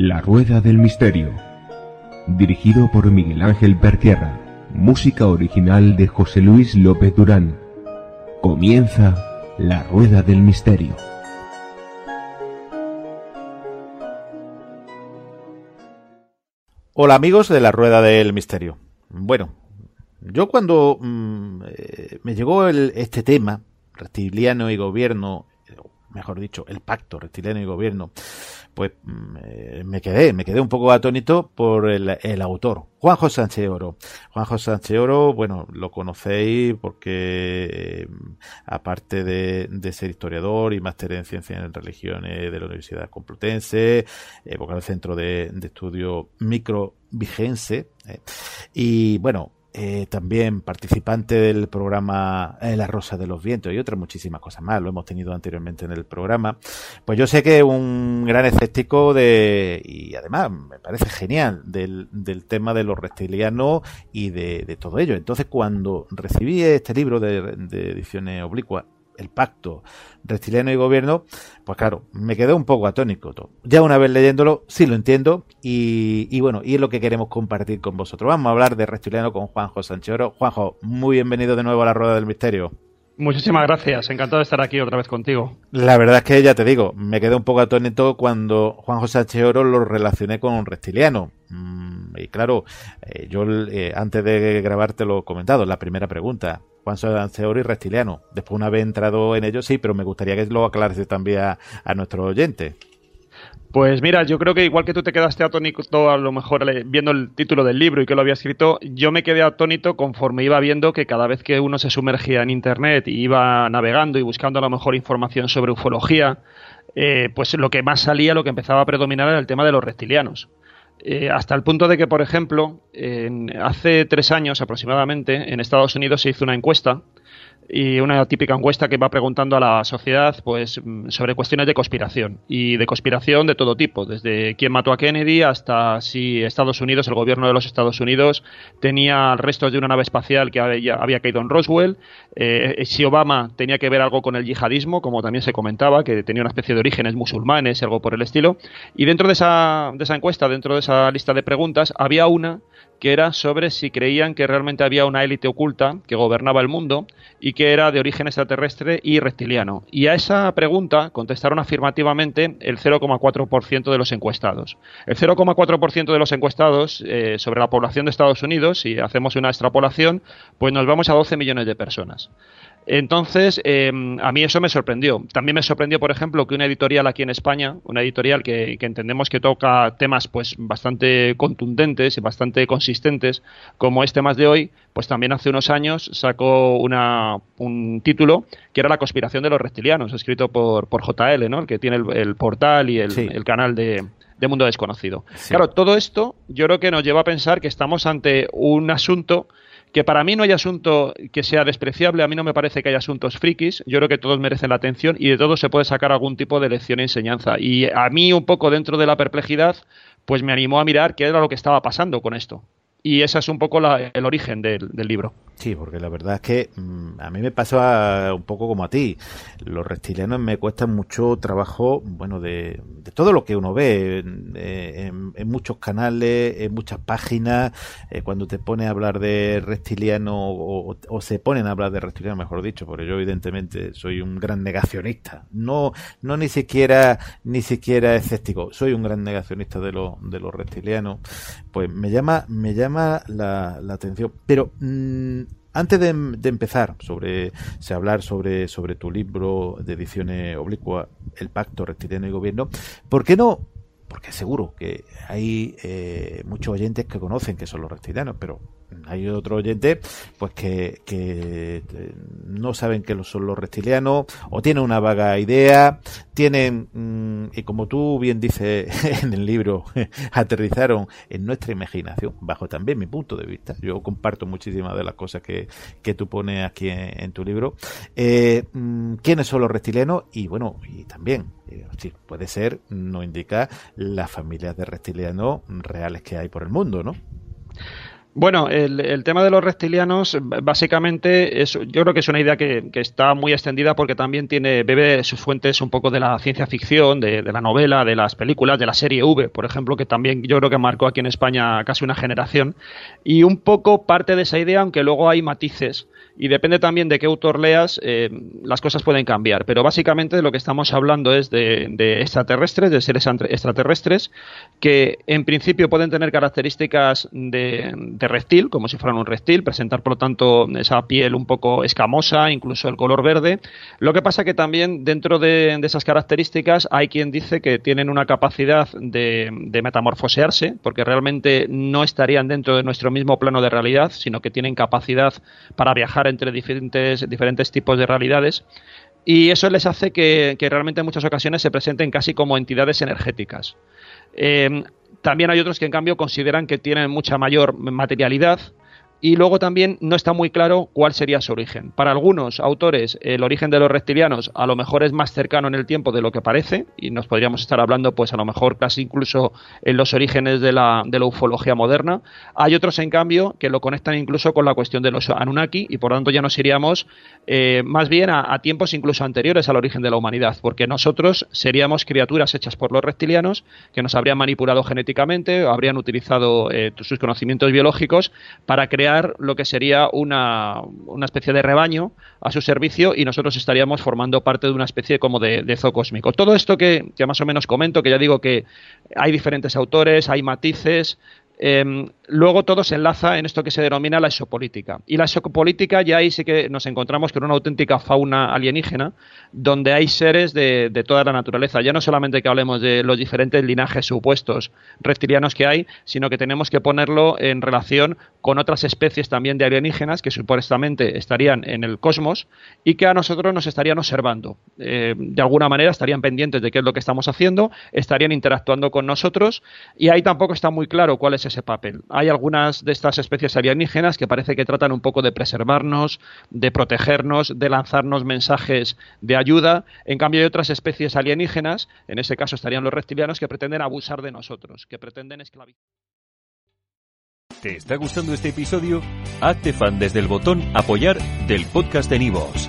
La Rueda del Misterio. Dirigido por Miguel Ángel Pertierra. Música original de José Luis López Durán. Comienza La Rueda del Misterio. Hola amigos de La Rueda del Misterio. Bueno, yo cuando mm, eh, me llegó este tema, reptiliano y gobierno, mejor dicho, el pacto reptiliano y gobierno, pues mm, eh, me quedé, me quedé un poco atónito por el, autor, Juanjo Sánchez Oro. Juanjo Sánchez Oro, bueno, lo conocéis porque, eh, aparte de, ser historiador y máster en ciencias en religiones de la Universidad Complutense, eh, vocal del Centro de, de Estudio Microvigense, eh, y bueno, eh, también participante del programa eh, La Rosa de los Vientos y otras muchísimas cosas más, lo hemos tenido anteriormente en el programa. Pues yo sé que un gran escéptico de, y además me parece genial, del, del tema de los reptilianos y de, de todo ello. Entonces cuando recibí este libro de, de ediciones oblicuas, el pacto reptiliano y gobierno, pues claro, me quedé un poco atónico. todo. Ya una vez leyéndolo, sí lo entiendo y, y bueno, y es lo que queremos compartir con vosotros. Vamos a hablar de reptiliano con Juanjo Sánchez Oro. Juanjo, muy bienvenido de nuevo a la Rueda del Misterio. Muchísimas gracias, encantado de estar aquí otra vez contigo. La verdad es que ya te digo, me quedé un poco atónito cuando Juanjo Sánchez Oro lo relacioné con un reptiliano. Mm, y claro, eh, yo eh, antes de grabar te lo he comentado, la primera pregunta. Juan y reptiliano. Después una vez entrado en ello, sí, pero me gustaría que lo aclarase también a, nuestro oyente. Pues mira, yo creo que igual que tú te quedaste atónito a lo mejor viendo el título del libro y que lo había escrito, yo me quedé atónito conforme iba viendo que cada vez que uno se sumergía en Internet y iba navegando y buscando a lo mejor información sobre ufología, eh, pues lo que más salía, lo que empezaba a predominar era el tema de los reptilianos. Eh, hasta el punto de que, por ejemplo, en- hace tres años aproximadamente, en Estados Unidos se hizo una encuesta y una típica encuesta que va preguntando a la sociedad pues mm, sobre cuestiones de conspiración y de conspiración de todo tipo, desde quién mató a Kennedy hasta si Estados Unidos, el gobierno de los Estados Unidos tenía restos de una nave espacial que había, había caído en Roswell, eh, si Obama tenía que ver algo con el yihadismo, como también se comentaba, que tenía una especie de orígenes musulmanes, algo por el estilo, y dentro de esa, de esa encuesta, dentro de esa lista de preguntas, había una que era sobre si creían que realmente había una élite oculta que gobernaba el mundo y que era de origen extraterrestre y reptiliano. Y a esa pregunta contestaron afirmativamente el 0,4% de los encuestados. El 0,4% de los encuestados eh, sobre la población de Estados Unidos, si hacemos una extrapolación, pues nos vamos a 12 millones de personas. Entonces, eh, a mí eso me sorprendió. También me sorprendió, por ejemplo, que una editorial aquí en España, una editorial que, que entendemos que toca temas pues bastante contundentes y bastante consistentes, como este más de hoy, pues también hace unos años sacó una, un título que era La conspiración de los reptilianos, escrito por, por JL, ¿no? el que tiene el, el portal y el, Sí. el canal de, de Mundo Desconocido. Sí. Claro, todo esto yo creo que nos lleva a pensar que estamos ante un asunto que para mí no hay asunto que sea despreciable, a mí no me parece que haya asuntos frikis, yo creo que todos merecen la atención y de todos se puede sacar algún tipo de lección y enseñanza. Y a mí un poco dentro de la perplejidad, pues me animó a mirar qué era lo que estaba pasando con esto. Y ese es un poco la- el origen del, libro. Sí, porque la verdad es que mm, a mí me pasó a- un poco como a ti. Los reptilianos me cuestan mucho trabajo, bueno, de, todo lo que uno ve en, eh, muchos canales, en muchas páginas. eh, cuando te pones a hablar de reptiliano o, se ponen a hablar de reptiliano, mejor dicho, porque yo evidentemente soy un gran negacionista. No, no ni siquiera, ni siquiera escéptico. Soy un gran negacionista de los, de los reptilianos. Pues me llama, me llama la, atención. Pero mm, antes de, de empezar sobre se hablar sobre, sobre tu libro de ediciones oblicua, El Pacto Reptiliano y Gobierno, ¿por qué no? Porque seguro que hay eh, muchos oyentes que conocen que son los reptilianos, pero hay otro oyente pues que, que no saben qué son los reptilianos o tienen una vaga idea, tienen, mm, y como tú bien dices en el libro, aterrizaron en nuestra imaginación, bajo también mi punto de vista. Yo comparto muchísimas de las cosas que, que tú pones aquí en, tu libro. Eh, mm, ¿Quiénes son los reptilianos? Y bueno, y también, eh, puede ser, no indica las familias de reptilianos reales que hay por el mundo, ¿no? Bueno, el, tema de los reptilianos, básicamente, yo creo que es una idea que, está muy extendida porque también tiene, bebe sus fuentes un poco de la ciencia ficción, de, la novela, de las películas, de la serie V, por ejemplo, que también yo creo que marcó aquí en España casi una generación. Y un poco parte de esa idea, aunque luego hay matices y depende también de qué autor leas, eh, las cosas pueden cambiar. Pero básicamente de lo que estamos hablando es de, extraterrestres, de seres extraterrestres, que en principio pueden tener características de, reptil, como si fueran un reptil, presentar por lo tanto esa piel un poco escamosa, incluso el color verde. Lo que pasa que también dentro de, esas características hay quien dice que tienen una capacidad de, de metamorfosearse, porque realmente no estarían dentro de nuestro mismo plano de realidad, sino que tienen capacidad para viajar entre diferentes, diferentes tipos de realidades y eso les hace que, realmente en muchas ocasiones se presenten casi como entidades energéticas. Eh, también hay otros que en cambio consideran que tienen mucha mayor materialidad, y luego también no está muy claro cuál sería su origen. Para algunos autores, el origen de los reptilianos a lo mejor es más cercano en el tiempo de lo que parece, y nos podríamos estar hablando, pues a lo mejor casi incluso en los orígenes de la, de la ufología moderna. Hay otros, en cambio, que lo conectan incluso con la cuestión de los Anunnaki, y por lo tanto ya nos iríamos eh, más bien a, tiempos incluso anteriores al origen de la humanidad, porque nosotros seríamos criaturas hechas por los reptilianos que nos habrían manipulado genéticamente, habrían utilizado eh, sus conocimientos biológicos para crear lo que sería una, una, especie de rebaño a su servicio y nosotros estaríamos formando parte de una especie como de, de zoo cósmico. Todo esto que, que más o menos comento, que ya digo que hay diferentes autores, hay matices, Em, luego todo se enlaza en esto que se denomina la exopolítica. Y la exopolítica ya ahí sí que nos encontramos con una auténtica fauna alienígena, donde hay seres de, toda la naturaleza. Ya no solamente que hablemos de los diferentes linajes supuestos reptilianos que hay, sino que tenemos que ponerlo en relación con otras especies también de alienígenas que supuestamente estarían en el cosmos y que a nosotros nos estarían observando. Eh, de alguna manera estarían pendientes de qué es lo que estamos haciendo, estarían interactuando con nosotros y ahí tampoco está muy claro cuál es ese papel. Hay algunas de estas especies alienígenas que parece que tratan un poco de preservarnos, de protegernos, de lanzarnos mensajes de ayuda. En cambio, hay otras especies alienígenas, en ese caso estarían los reptilianos, que pretenden abusar de nosotros, que pretenden esclavizar. ¿Te está gustando este episodio? Hazte fan desde el botón Apoyar del podcast de Nivos.